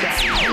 It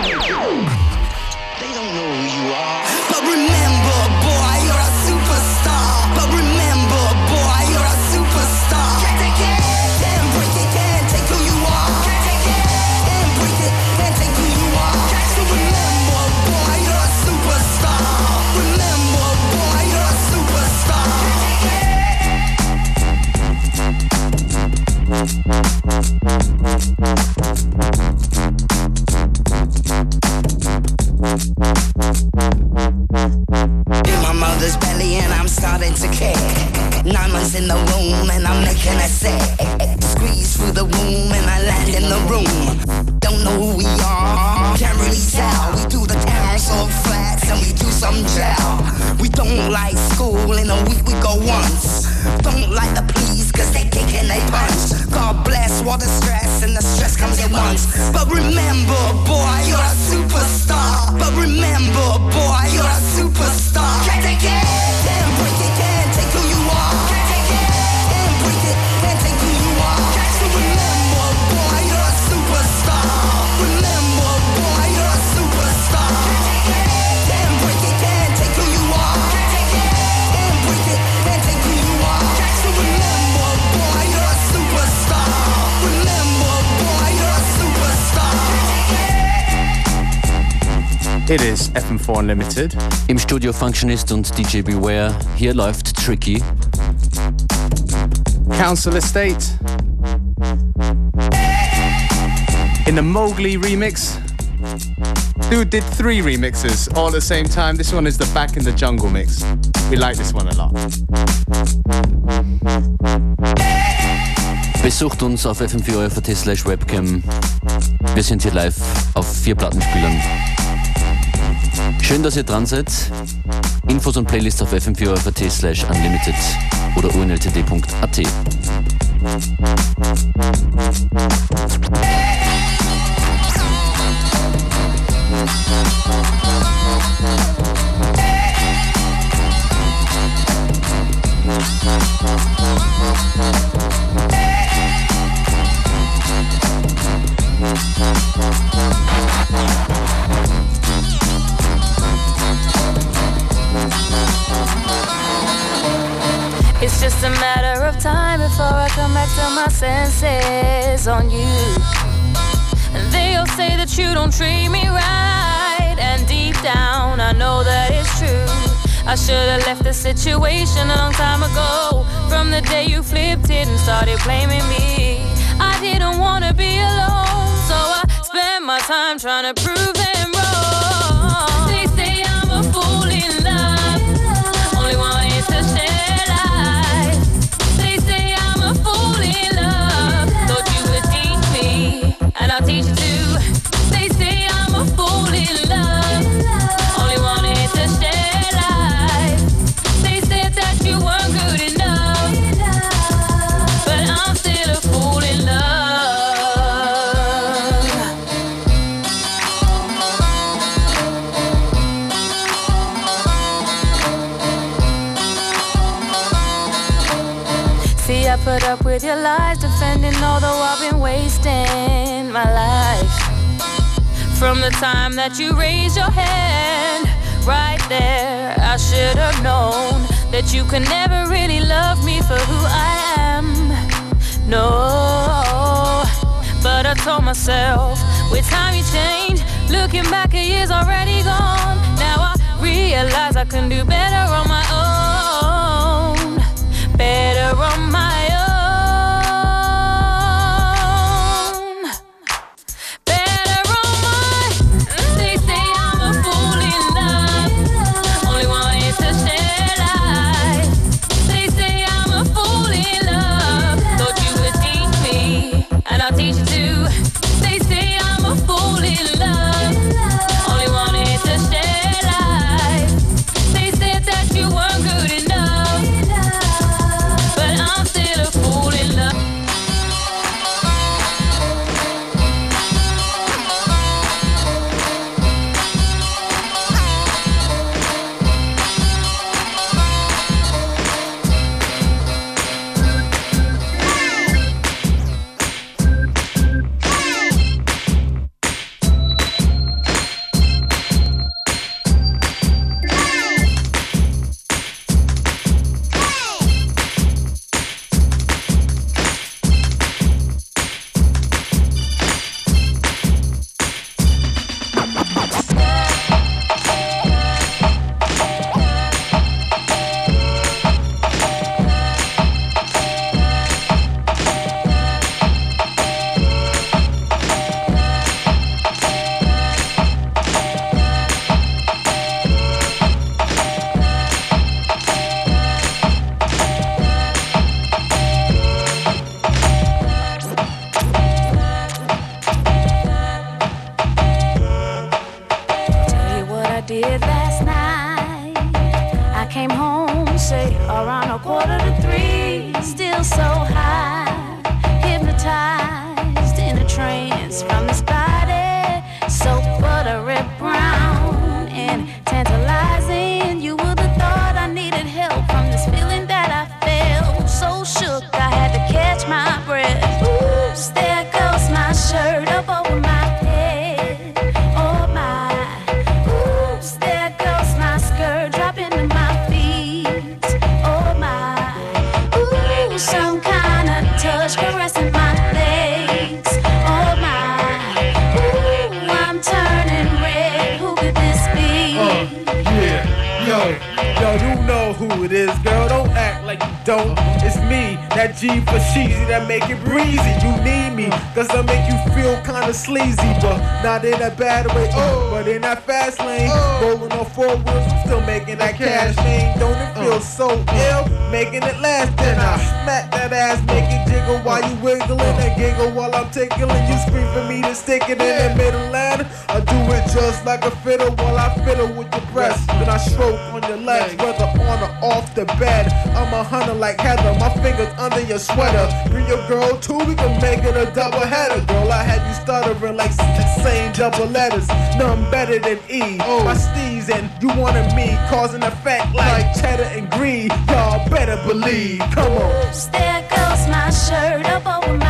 FM4 Unlimited. Im Studio Functionist und DJ Beware. Hier läuft Tricky. Council Estate. In the Mowgli remix. Dude did three remixes all at the same time. This one is the Back in the Jungle mix. We like this one a lot. Besucht uns auf fm4 slash webcam. Wir sind hier live auf vier Plattenspielern. Schön, dass ihr dran seid. Infos und Playlists auf fm4 slash unlimited oder unltd.at. senses on you. And they'll say that you don't treat me right. And deep down, I know that it's true. I should have left the situation a long time ago. From the day you flipped it and started blaming me. I didn't wanna be alone, so I spent my time trying to prove them I'll teach you with your lies, defending, although I've been wasting my life. From the time that you raised your hand, right there, I should have known that you could never really love me for who I am. No, but I told myself, with time you change. Looking back, a year's already gone. Now I realize I can do better on my own. Better on my own. easy, that make it breezy. You need me, cause I make you feel kinda sleazy, but not in a bad way, oh, but in that fast lane. Uh. Rolling on four wheels, still making that cash thing. Don't it feel uh. so ill? Making it last, then I smack that ass, make it jiggle while you wiggling and giggle while I'm tickling. You scream for me to stick it in the middle ladder. I do it just like a fiddle while I fiddle with your breast. Then I stroke on your legs, whether on or off the bed. I'm a hunter like Heather, my fingers under your sweater. Bring your girl too, we can make it a double header. Girl, I had you stuttering like saying double letters. None better than E. Oh. My steez and you wanted me, causing effect like, like cheddar and greed. Y'all better believe. Come on. There goes my shirt up over my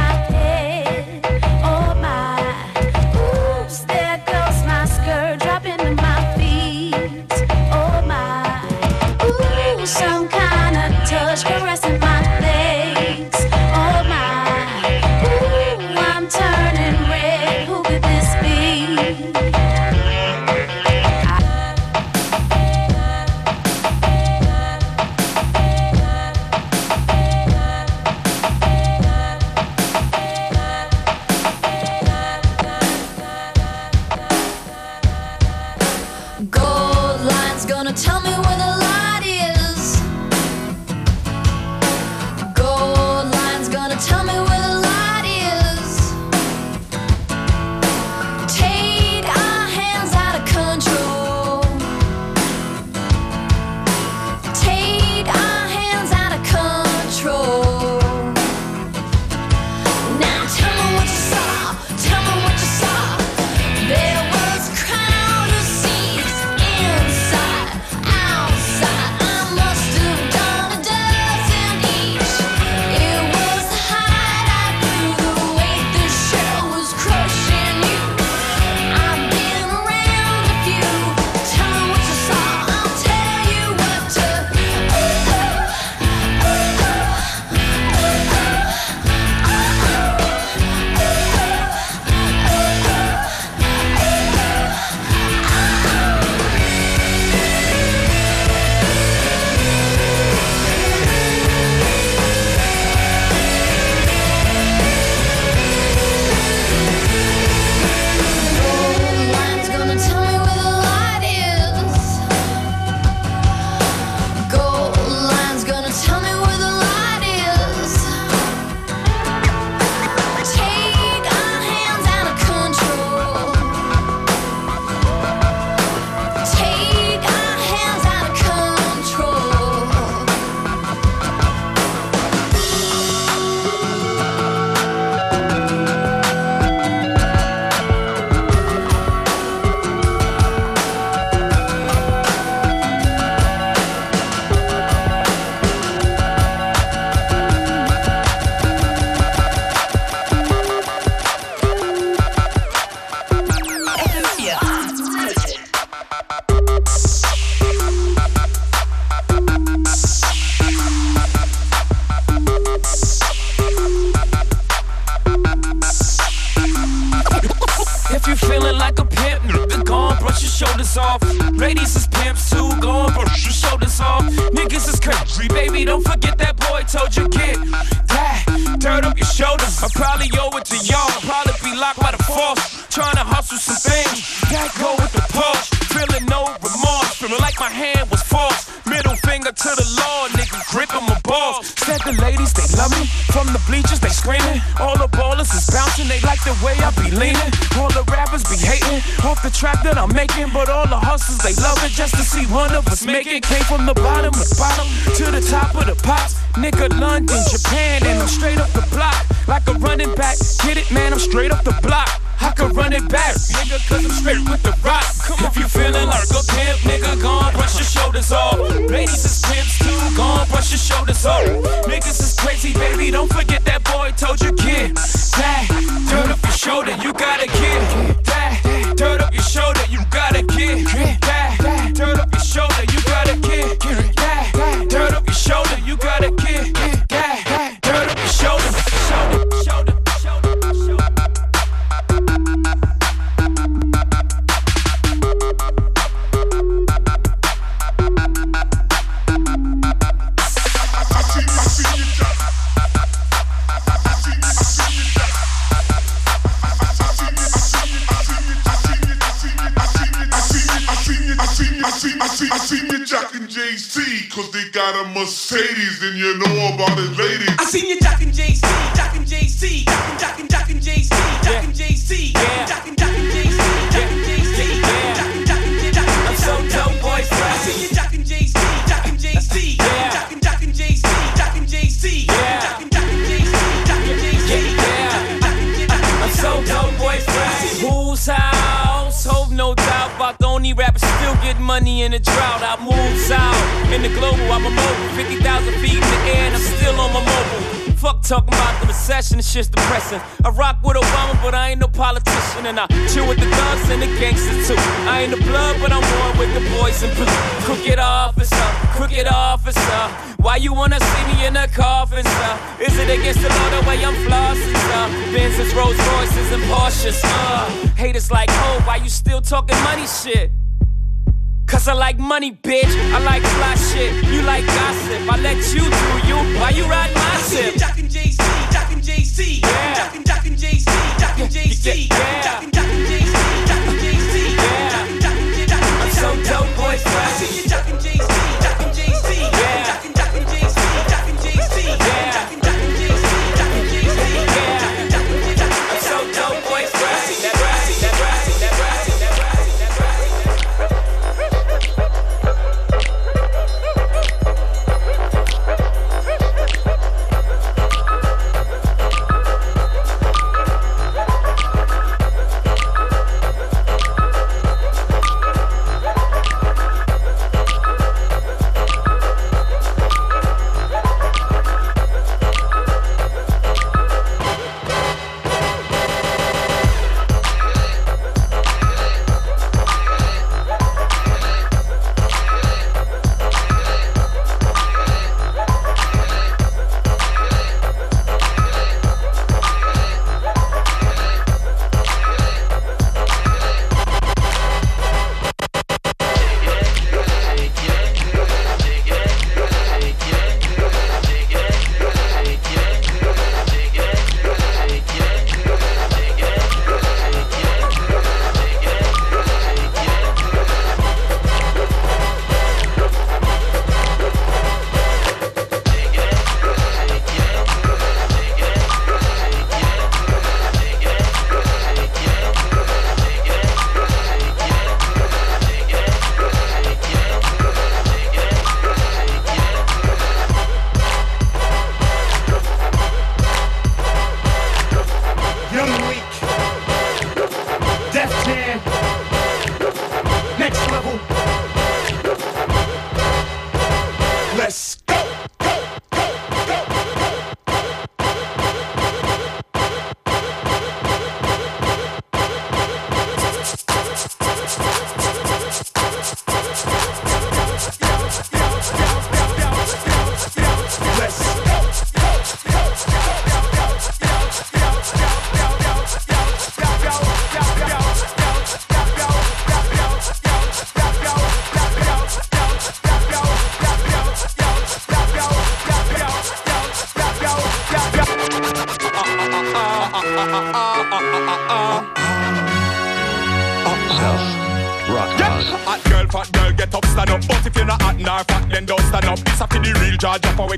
leaning. All the rappers be hating off the track that I'm making, but all the hustlers they love it just to see one of us make it. Came from the bottom of the bottom to the top of the pops. Nigga, London, Japan, and I'm straight up the block. Like a running back, get it, man, I'm straight up the block. I can run it back, nigga, cause I'm straight with the rock. Come if you feeling like a pimp, nigga, gone, brush your shoulders off. Ladies is pimps too, gone, brush your shoulders off. Niggas is crazy, baby, don't forget that boy told you, kid. back. Shoulder, you gotta get that. Turn up your shoulder, you gotta get I see, I see I see, I see you jocking Jay-Z, cause they got a Mercedes and you know about it, ladies. I seen you jockin' Jay-Z, jockin' Jay-Z, jockin' jockin' jockin' money in a drought. I move south in the global. I'm a mobile, 50,000 feet in the air, and I'm still on my mobile. Fuck talking about the recession, it's just depressing. I rock with Obama, but I ain't no politician, and I chill with the thugs and the gangsters too. I ain't the blood, but I'm one with the boys in blue. Crooked officer, crooked officer. Why you wanna see me in a coffin, sir? Is it against the law the way I'm flossing, sir? Benzes, Rolls Royces, and Porsches, uh. Haters like, oh, why you still talking money shit? Cause I like money, bitch. I like fly shit. You like gossip. I let you do you. Why you ride my I seen you ship? jockin' Jay-Z, jockin' Jay-Z, Yeah. jockin' jockin' Jay-Z, jockin' Jay-Z, Yeah. jockin' jockin' Jay-Z,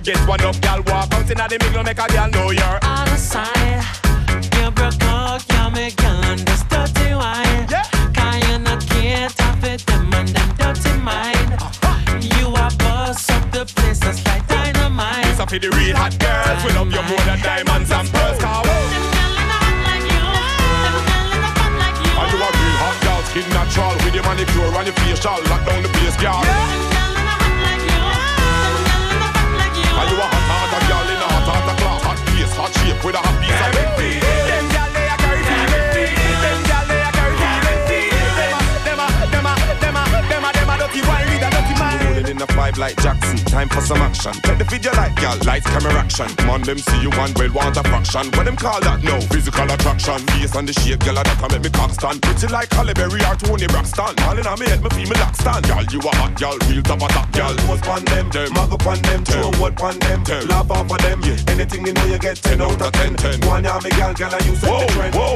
Get one up. Girl, walk out inna the middle, make a girl know you're. Action. Man, them see you one well want a fraction. What them call that no physical attraction. Face and the shape, girl, that can make me cock stand. Pretty like Halle Berry or Toni Braxton. All in on me head, me feel me lock stand. Girl, you a hot girl, real top of top girl. Post pon them, them. Mag up on them, throw word pon them, laugh off of them. Yeah. Anything you know you get 10 out of 10. 10. One ya me girl, girl, and you set the trend. Whoa.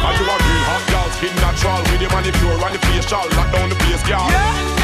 And you a real hot girl, skin natural with your manicure and the facial. Lock down the place, girl. And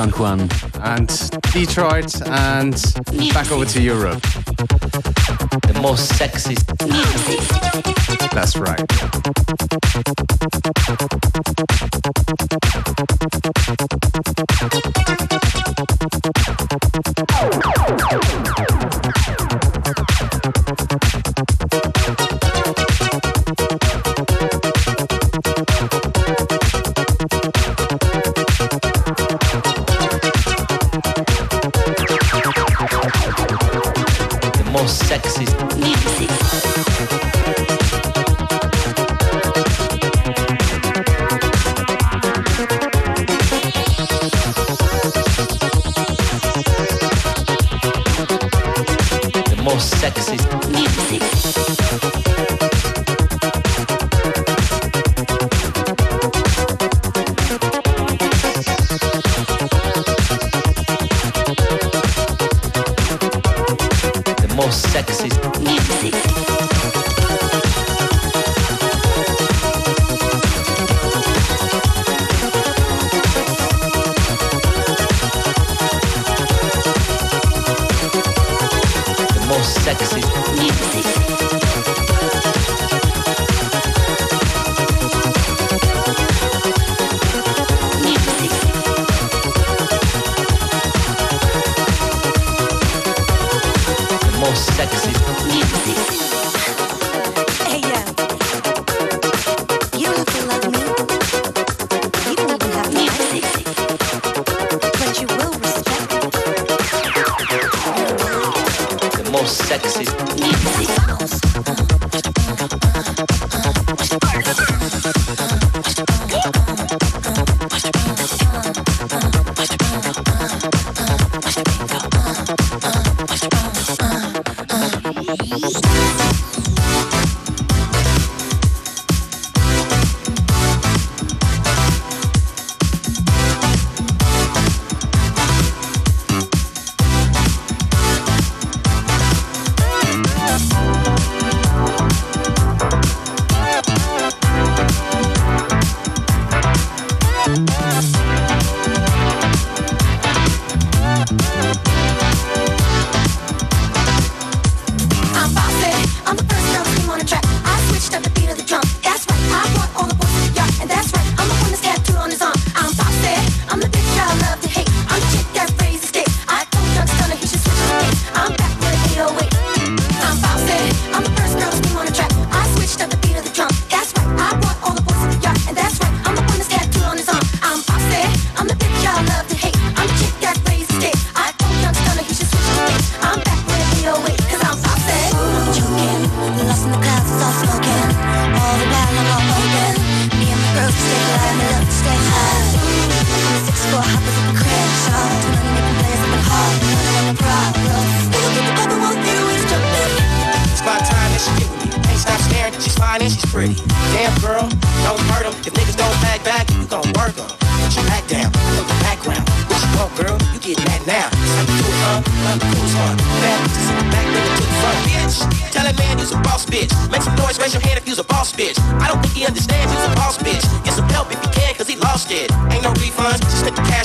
San Juan and Detroit and back over to Europe. The most sexy. That's right.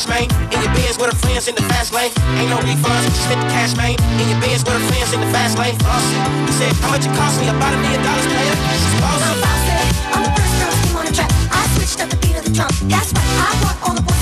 cash, man. In your Benz with her friends in the fast lane. Ain't no refunds, just spent the cash, man. In your Benz with her friends in the fast lane. Flossing. He said, how much it cost me? About a million dollars, player. She's bossy. I'm bossy. I'm the first girl to on the track. I switched up the beat of the drum. That's right, I brought all the boys.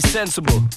Be sensible.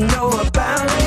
Know about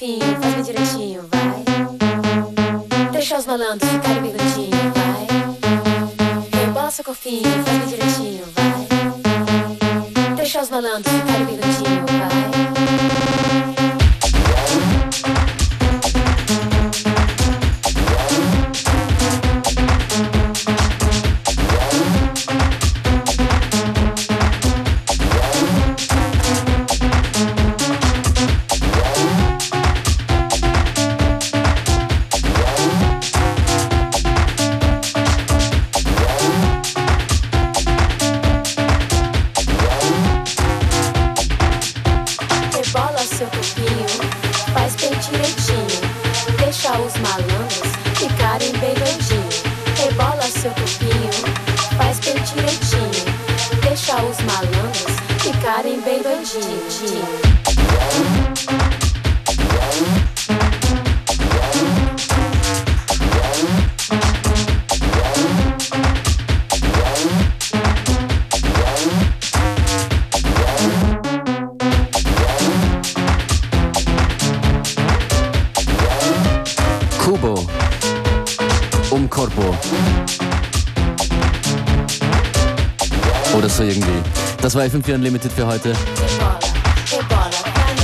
Faz bem direitinho, vai. Deixa os malandros ficarem bem vai. Rebola seu corpinho, faz vai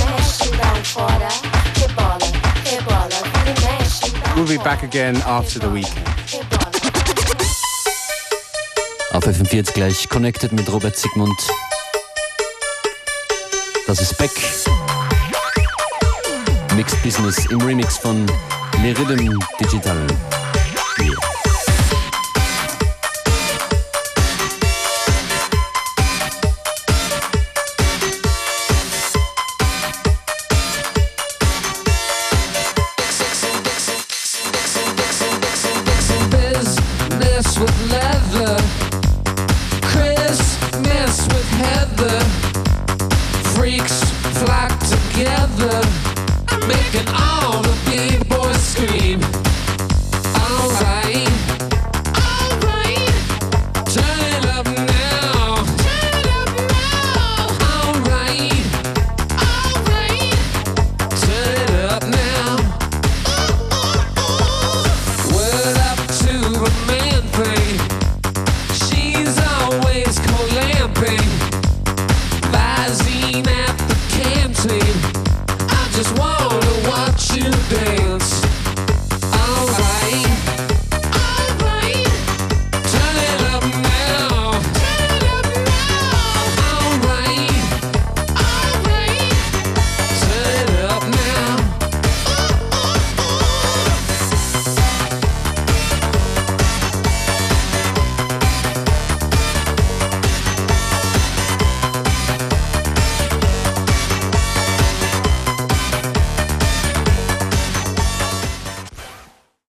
mexe, dá um We'll be back again after the week. Auf FM4 jetzt gleich connected mit Robert Sigmund. Das ist Beck. Mixed Business im Remix von Le Rhythm Digital. Yeah.